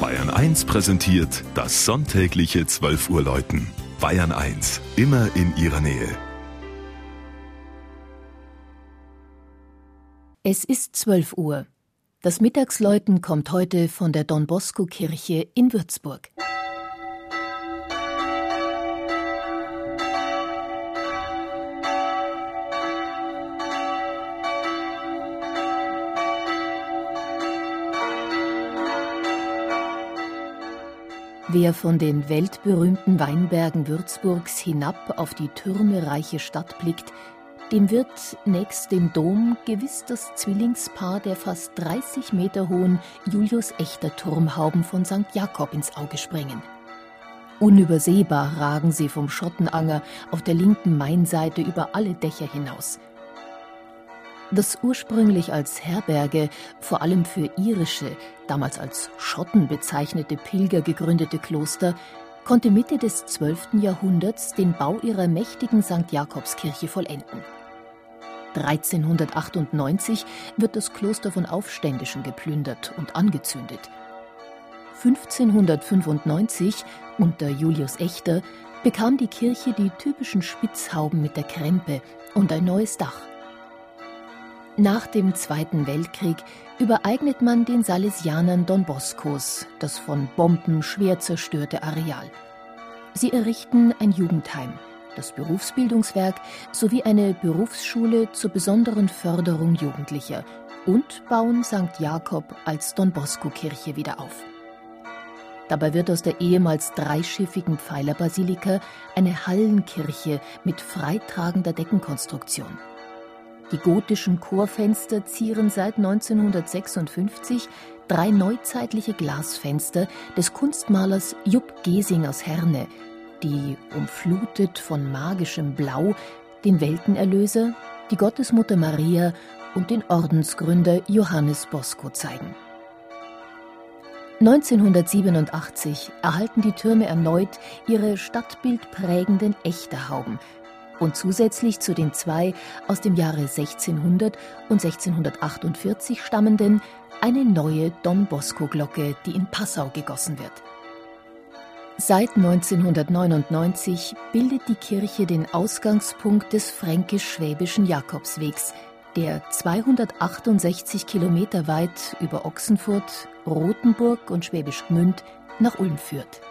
Bayern 1 präsentiert das sonntägliche 12 Uhr Läuten. Bayern 1, immer in ihrer Nähe. Es ist 12 Uhr. Das Mittagsläuten kommt heute von der Don Bosco Kirche in Würzburg. Wer von den weltberühmten Weinbergen Würzburgs hinab auf die türmereiche Stadt blickt, dem wird nächst dem Dom gewiss das Zwillingspaar der fast 30 Meter hohen Julius-Echter-Turmhauben von St. Jakob ins Auge springen. Unübersehbar ragen sie vom Schottenanger auf der linken Mainseite über alle Dächer hinaus – das ursprünglich als Herberge, vor allem für irische, damals als Schotten bezeichnete Pilger gegründete Kloster, konnte Mitte des 12. Jahrhunderts den Bau ihrer mächtigen St. Jakobskirche vollenden. 1398 wird das Kloster von Aufständischen geplündert und angezündet. 1595 unter Julius Echter bekam die Kirche die typischen Spitzhauben mit der Krempe und ein neues Dach. Nach dem Zweiten Weltkrieg übereignet man den Salesianern Don Boscos das von Bomben schwer zerstörte Areal. Sie errichten ein Jugendheim, das Berufsbildungswerk sowie eine Berufsschule zur besonderen Förderung Jugendlicher und bauen St. Jakob als Don Bosco-Kirche wieder auf. Dabei wird aus der ehemals dreischiffigen Pfeilerbasilika eine Hallenkirche mit freitragender Deckenkonstruktion. Die gotischen Chorfenster zieren seit 1956 drei neuzeitliche Glasfenster des Kunstmalers Jupp Gesing aus Herne, die, umflutet von magischem Blau, den Weltenerlöser, die Gottesmutter Maria und den Ordensgründer Johannes Bosco zeigen. 1987 erhalten die Türme erneut ihre stadtbildprägenden Echterhauben und zusätzlich zu den zwei aus dem Jahre 1600 und 1648 stammenden eine neue Don Bosco-Glocke, die in Passau gegossen wird. Seit 1999 bildet die Kirche den Ausgangspunkt des fränkisch-schwäbischen Jakobswegs, der 268 Kilometer weit über Ochsenfurt, Rothenburg und Schwäbisch Gmünd nach Ulm führt.